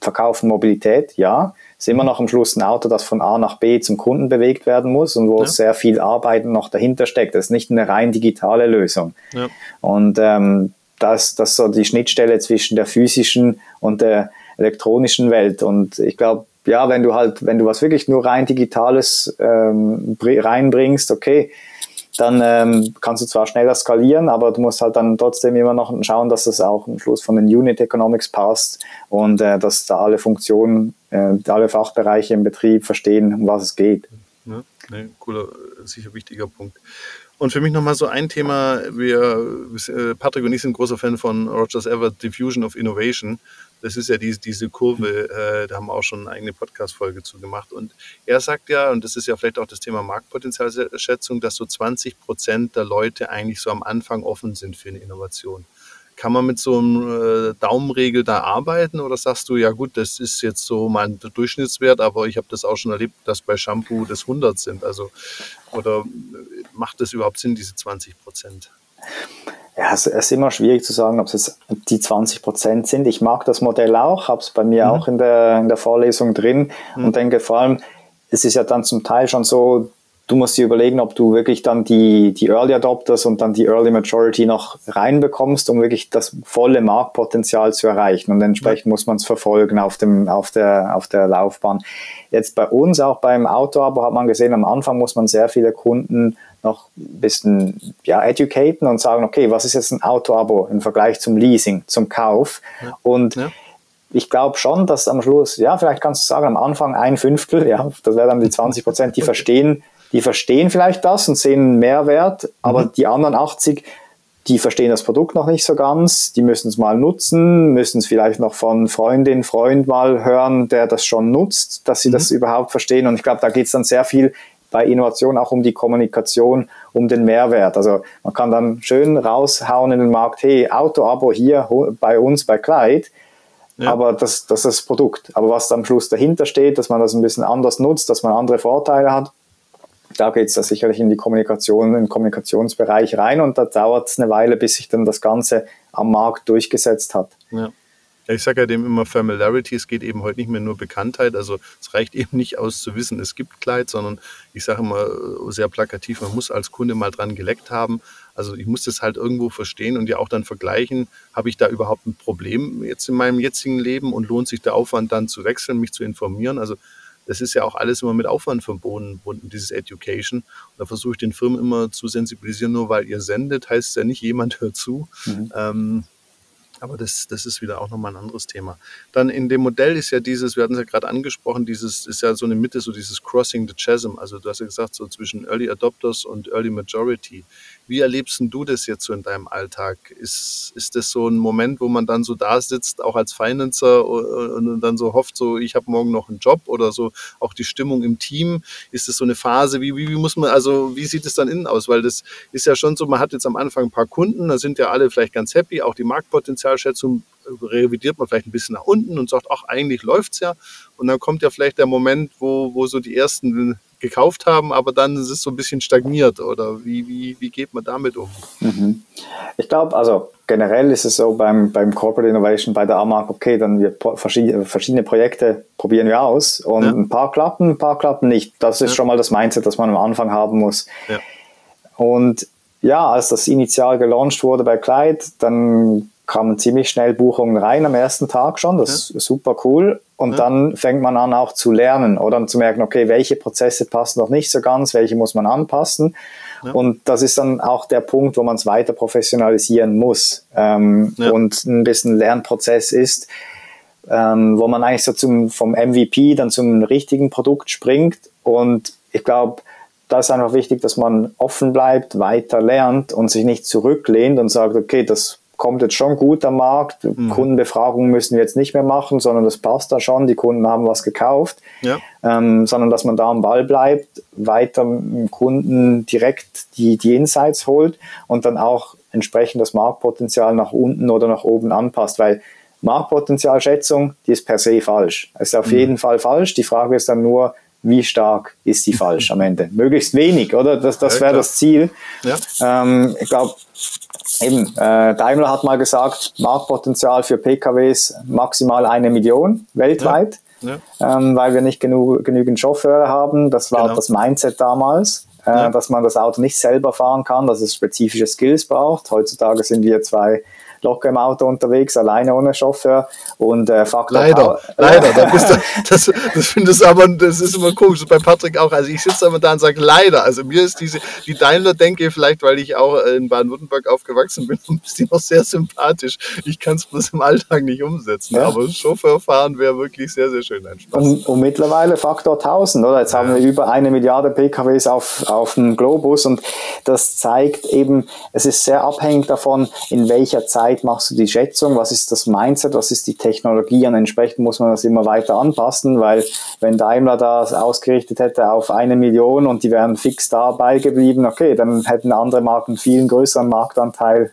verkaufen Mobilität, ja, ist immer noch am Schluss ein Auto, das von A nach B zum Kunden bewegt werden muss und wo ja. sehr viel Arbeit noch dahinter steckt. Das ist nicht eine rein digitale Lösung. Ja. Und ähm, das, das so die Schnittstelle zwischen der physischen und der elektronischen Welt. Und ich glaube, ja, wenn du halt, wenn du was wirklich nur rein Digitales ähm, reinbringst, okay, dann ähm, kannst du zwar schneller skalieren, aber du musst halt dann trotzdem immer noch schauen, dass das auch am Schluss von den Unit Economics passt und äh, dass da alle Funktionen, äh, alle Fachbereiche im Betrieb verstehen, um was es geht. Ja. Ne, cooler, sicher wichtiger Punkt. Und für mich nochmal so ein Thema, wir, äh, Patrick und ich sind großer Fan von Rogers Everett Diffusion of Innovation. Das ist ja die, diese Kurve, äh, da haben wir auch schon eine eigene Podcast-Folge zu gemacht. Und er sagt ja, und das ist ja vielleicht auch das Thema Marktpotenzialschätzung, dass so 20 Prozent der Leute eigentlich so am Anfang offen sind für eine Innovation. Kann man mit so einem äh, Daumenregel da arbeiten oder sagst du, ja gut, das ist jetzt so mein Durchschnittswert, aber ich habe das auch schon erlebt, dass bei Shampoo das 100 sind. Also, oder äh, macht das überhaupt Sinn, diese 20 Prozent? Ja, es ist immer schwierig zu sagen, ob es jetzt die 20 Prozent sind. Ich mag das Modell auch, habe es bei mir mhm. auch in der, in der Vorlesung drin mhm. und denke vor allem, es ist ja dann zum Teil schon so, du musst dir überlegen, ob du wirklich dann die, die Early Adopters und dann die Early Majority noch reinbekommst, um wirklich das volle Marktpotenzial zu erreichen. Und entsprechend muss man es verfolgen auf, dem, auf, der, auf der Laufbahn. Jetzt bei uns, auch beim Auto-Abo, hat man gesehen, am Anfang muss man sehr viele Kunden noch ein bisschen ja, educaten und sagen, okay, was ist jetzt ein Auto-Abo im Vergleich zum Leasing, zum Kauf? Ja. Und ja. ich glaube schon, dass am Schluss, ja, vielleicht kannst du sagen, am Anfang ein Fünftel, ja, das wäre dann die 20 Prozent, die *laughs* verstehen, die verstehen vielleicht das und sehen einen Mehrwert, aber mhm. die anderen 80, die verstehen das Produkt noch nicht so ganz, die müssen es mal nutzen, müssen es vielleicht noch von Freundin, Freund mal hören, der das schon nutzt, dass sie mhm. das überhaupt verstehen. Und ich glaube, da geht es dann sehr viel bei Innovation auch um die Kommunikation, um den Mehrwert. Also man kann dann schön raushauen in den Markt, hey, Auto-Abo hier bei uns bei Clyde, ja. aber das, das ist das Produkt. Aber was am Schluss dahinter steht, dass man das ein bisschen anders nutzt, dass man andere Vorteile hat, da geht es da sicherlich in die Kommunikation, in den Kommunikationsbereich rein und da dauert es eine Weile, bis sich dann das Ganze am Markt durchgesetzt hat. Ja. Ich sage ja dem immer Familiarity, es geht eben heute nicht mehr nur Bekanntheit, also es reicht eben nicht aus zu wissen, es gibt Kleid, sondern ich sage immer äh, sehr plakativ, man muss als Kunde mal dran geleckt haben. Also ich muss das halt irgendwo verstehen und ja auch dann vergleichen, habe ich da überhaupt ein Problem jetzt in meinem jetzigen Leben und lohnt sich der Aufwand dann zu wechseln, mich zu informieren. Also das ist ja auch alles immer mit Aufwand verbunden, dieses Education. Und da versuche ich den Firmen immer zu sensibilisieren, nur weil ihr sendet, heißt ja nicht, jemand hört zu. Mhm. Ähm, aber das, das ist wieder auch nochmal ein anderes Thema. Dann in dem Modell ist ja dieses, wir hatten es ja gerade angesprochen, dieses ist ja so eine Mitte, so dieses Crossing the Chasm. Also du hast ja gesagt, so zwischen Early Adopters und Early Majority. Wie erlebst du das jetzt so in deinem Alltag? Ist, ist das so ein Moment, wo man dann so da sitzt, auch als Financer und dann so hofft, so ich habe morgen noch einen Job oder so auch die Stimmung im Team? Ist das so eine Phase? Wie, wie, wie muss man, also wie sieht es dann innen aus? Weil das ist ja schon so, man hat jetzt am Anfang ein paar Kunden, da sind ja alle vielleicht ganz happy, auch die Marktpotenzialschätzung revidiert man vielleicht ein bisschen nach unten und sagt, ach, eigentlich läuft es ja. Und dann kommt ja vielleicht der Moment, wo, wo so die ersten gekauft haben, aber dann ist es so ein bisschen stagniert. Oder wie, wie, wie geht man damit um? Mhm. Ich glaube, also generell ist es so beim, beim Corporate Innovation bei der AMAG, okay, dann wir verschiedene, verschiedene Projekte probieren wir aus und ja. ein paar klappen, ein paar klappen nicht. Das ist ja. schon mal das Mindset, das man am Anfang haben muss. Ja. Und ja, als das initial gelauncht wurde bei Clyde, dann kamen ziemlich schnell Buchungen rein am ersten Tag schon. Das ist super cool. Und ja. dann fängt man an auch zu lernen oder zu merken, okay, welche Prozesse passen noch nicht so ganz, welche muss man anpassen. Ja. Und das ist dann auch der Punkt, wo man es weiter professionalisieren muss ähm, ja. und ein bisschen Lernprozess ist, ähm, wo man eigentlich so zum, vom MVP dann zum richtigen Produkt springt. Und ich glaube, da ist einfach wichtig, dass man offen bleibt, weiter lernt und sich nicht zurücklehnt und sagt, okay, das kommt jetzt schon gut am Markt. Mhm. Kundenbefragungen müssen wir jetzt nicht mehr machen, sondern das passt da schon. Die Kunden haben was gekauft. Ja. Ähm, sondern dass man da am Ball bleibt, weiter dem Kunden direkt die, die Insights holt und dann auch entsprechend das Marktpotenzial nach unten oder nach oben anpasst, weil Marktpotenzialschätzung, die ist per se falsch. Es ist auf mhm. jeden Fall falsch. Die Frage ist dann nur, wie stark ist sie falsch am Ende? *laughs* Möglichst wenig, oder? Das, das wäre das Ziel. Ja. Ähm, ich glaube, eben, äh, Daimler hat mal gesagt, Marktpotenzial für PKWs maximal eine Million weltweit, ja. Ja. Ähm, weil wir nicht genug, genügend Chauffeure haben. Das war genau. das Mindset damals. Äh, ja. dass man das Auto nicht selber fahren kann, dass es spezifische Skills braucht. Heutzutage sind wir zwei locker im Auto unterwegs, alleine ohne Chauffeur und äh, Faktor Leider, *laughs* leider, da bist du, das, das findest aber, das ist immer komisch, bei Patrick auch, also ich sitze immer da und sage leider, also mir ist diese, die Daimler-Denke, vielleicht weil ich auch in Baden-Württemberg aufgewachsen bin, *laughs* ist die noch sehr sympathisch. Ich kann es bloß im Alltag nicht umsetzen, ja. aber Chauffeurfahren wäre wirklich sehr, sehr schön, ein Spaß. Und, und mittlerweile Faktor 1000, oder? Jetzt ja. haben wir über eine Milliarde PKWs auf, auf dem Globus und das zeigt eben, es ist sehr abhängig davon, in welcher Zeit machst du die Schätzung, was ist das Mindset, was ist die Technologie und entsprechend muss man das immer weiter anpassen, weil wenn Daimler das ausgerichtet hätte auf eine Million und die wären fix dabei geblieben, okay, dann hätten andere Marken viel größeren Marktanteil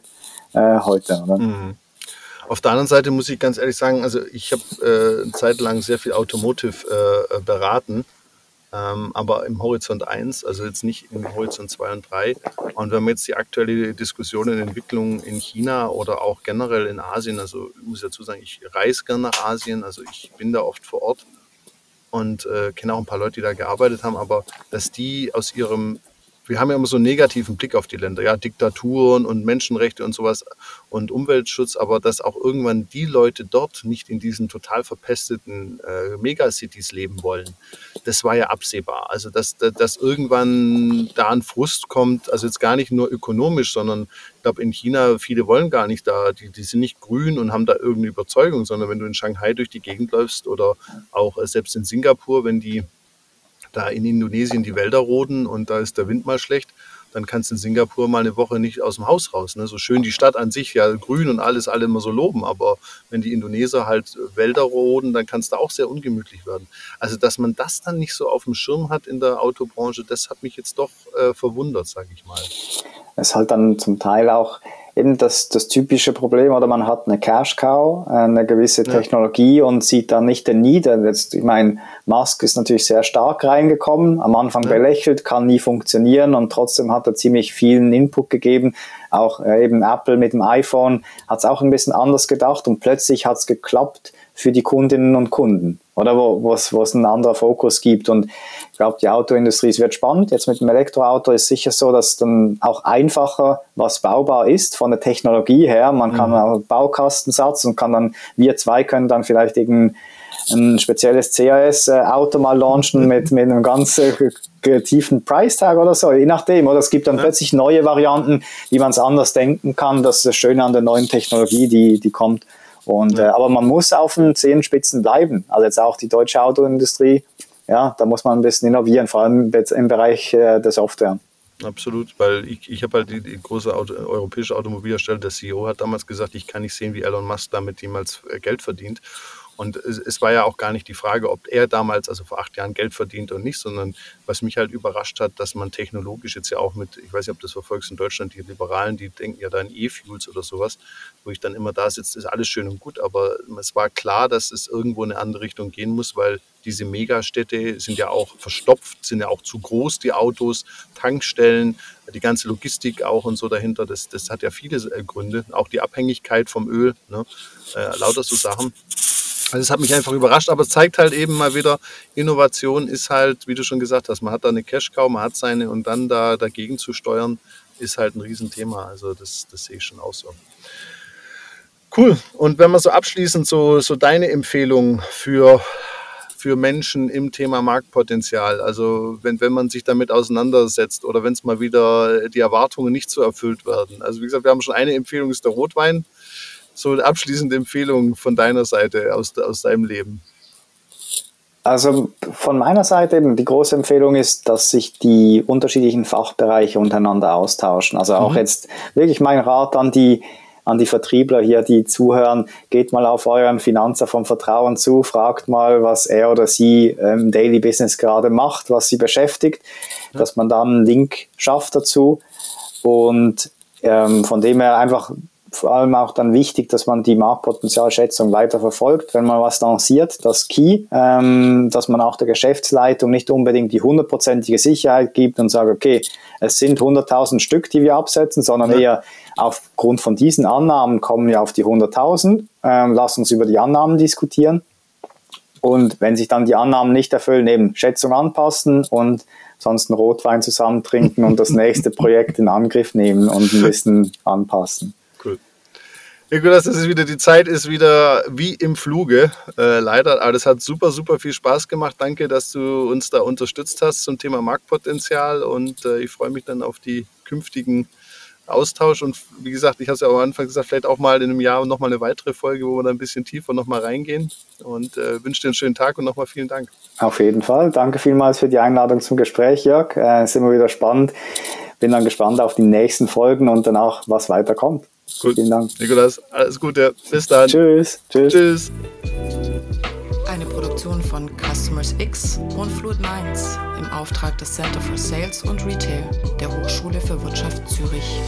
äh, heute. Mhm. Auf der anderen Seite muss ich ganz ehrlich sagen, also ich habe äh, eine Zeit lang sehr viel Automotive äh, beraten ähm, aber im Horizont 1, also jetzt nicht im Horizont 2 und 3. Und wenn man jetzt die aktuelle Diskussion und Entwicklung in China oder auch generell in Asien, also ich muss dazu sagen, ich reise gerne nach Asien, also ich bin da oft vor Ort und äh, kenne auch ein paar Leute, die da gearbeitet haben, aber dass die aus ihrem wir haben ja immer so einen negativen Blick auf die Länder, ja, Diktaturen und Menschenrechte und sowas und Umweltschutz, aber dass auch irgendwann die Leute dort nicht in diesen total verpesteten äh, Megacities leben wollen, das war ja absehbar. Also, dass, dass irgendwann da ein Frust kommt, also jetzt gar nicht nur ökonomisch, sondern ich glaube, in China, viele wollen gar nicht da, die, die sind nicht grün und haben da irgendeine Überzeugung, sondern wenn du in Shanghai durch die Gegend läufst oder auch äh, selbst in Singapur, wenn die da in Indonesien die Wälder roden und da ist der Wind mal schlecht, dann kannst du in Singapur mal eine Woche nicht aus dem Haus raus. Ne? So schön die Stadt an sich, ja, grün und alles, alle immer so loben, aber wenn die Indoneser halt Wälder roden, dann kann es da auch sehr ungemütlich werden. Also, dass man das dann nicht so auf dem Schirm hat in der Autobranche, das hat mich jetzt doch äh, verwundert, sage ich mal. Es ist halt dann zum Teil auch eben das, das typische Problem, oder man hat eine Cash Cow, eine gewisse Technologie ja. und sieht dann nicht den Need. Jetzt, ich meine, Musk ist natürlich sehr stark reingekommen, am Anfang ja. belächelt, kann nie funktionieren und trotzdem hat er ziemlich vielen Input gegeben. Auch äh, eben Apple mit dem iPhone hat es auch ein bisschen anders gedacht und plötzlich hat es geklappt für die Kundinnen und Kunden oder wo es wo es einen anderen Fokus gibt. Und ich glaube, die Autoindustrie, es wird spannend. Jetzt mit dem Elektroauto ist sicher so, dass dann auch einfacher was baubar ist von der Technologie her. Man kann mhm. auch Baukastensatz und kann dann, wir zwei können dann vielleicht irgendein ein spezielles CAS-Auto mal launchen mit, mit einem ganz äh, tiefen Price-Tag oder so, je nachdem. Oder es gibt dann ja. plötzlich neue Varianten, wie man es anders denken kann. Das ist das Schöne an der neuen Technologie, die, die kommt. Und, ja. äh, aber man muss auf den Zehenspitzen bleiben. Also jetzt auch die deutsche Autoindustrie, ja, da muss man ein bisschen innovieren, vor allem im Bereich äh, der Software. Absolut, weil ich, ich habe halt die, die große Auto, europäische Automobilhersteller, der CEO hat damals gesagt, ich kann nicht sehen, wie Elon Musk damit jemals äh, Geld verdient. Und es, es, war ja auch gar nicht die Frage, ob er damals, also vor acht Jahren, Geld verdient oder nicht, sondern was mich halt überrascht hat, dass man technologisch jetzt ja auch mit, ich weiß nicht, ob das verfolgst in Deutschland, die Liberalen, die denken ja da an E-Fuels oder sowas, wo ich dann immer da sitze, ist alles schön und gut, aber es war klar, dass es irgendwo in eine andere Richtung gehen muss, weil diese Megastädte sind ja auch verstopft, sind ja auch zu groß, die Autos, Tankstellen, die ganze Logistik auch und so dahinter, das, das hat ja viele äh, Gründe, auch die Abhängigkeit vom Öl, ne? äh, lauter so Sachen. Also es hat mich einfach überrascht, aber es zeigt halt eben mal wieder, Innovation ist halt, wie du schon gesagt hast, man hat da eine Cash-Cow, man hat seine und dann da dagegen zu steuern, ist halt ein Riesenthema. Also das, das sehe ich schon auch so. Cool. Und wenn man so abschließend so, so deine Empfehlung für, für Menschen im Thema Marktpotenzial, also wenn, wenn man sich damit auseinandersetzt oder wenn es mal wieder die Erwartungen nicht so erfüllt werden. Also wie gesagt, wir haben schon eine Empfehlung, ist der Rotwein so eine abschließende Empfehlung von deiner Seite aus, aus deinem Leben? Also von meiner Seite eben die große Empfehlung ist, dass sich die unterschiedlichen Fachbereiche untereinander austauschen. Also auch mhm. jetzt wirklich mein Rat an die, an die Vertriebler hier, die zuhören, geht mal auf euren Finanzer vom Vertrauen zu, fragt mal, was er oder sie im Daily Business gerade macht, was sie beschäftigt, ja. dass man dann einen Link schafft dazu. Und ähm, von dem her einfach vor allem auch dann wichtig, dass man die Marktpotenzialschätzung weiter verfolgt, wenn man was lanciert, das Key, ähm, dass man auch der Geschäftsleitung nicht unbedingt die hundertprozentige Sicherheit gibt und sagt, okay, es sind 100.000 Stück, die wir absetzen, sondern ja. eher aufgrund von diesen Annahmen kommen wir auf die 100.000, ähm, lass uns über die Annahmen diskutieren und wenn sich dann die Annahmen nicht erfüllen, eben Schätzung anpassen und sonst einen Rotwein zusammen trinken und das nächste *laughs* Projekt in Angriff nehmen und ein bisschen anpassen. Nikolas, das ist wieder, die Zeit ist wieder wie im Fluge, äh, leider. Aber das hat super, super viel Spaß gemacht. Danke, dass du uns da unterstützt hast zum Thema Marktpotenzial und äh, ich freue mich dann auf die künftigen Austausch. Und wie gesagt, ich habe es ja am Anfang gesagt, vielleicht auch mal in einem Jahr nochmal eine weitere Folge, wo wir da ein bisschen tiefer nochmal reingehen. Und äh, wünsche dir einen schönen Tag und nochmal vielen Dank. Auf jeden Fall. Danke vielmals für die Einladung zum Gespräch, Jörg. Äh, ist immer wieder spannend. Bin dann gespannt auf die nächsten Folgen und danach, was weiterkommt. Gut. Vielen Dank. Nikolas, alles Gute. Bis dann. Tschüss. Tschüss. Tschüss. Eine Produktion von Customers X und Fluid Minds im Auftrag des Center for Sales und Retail der Hochschule für Wirtschaft Zürich.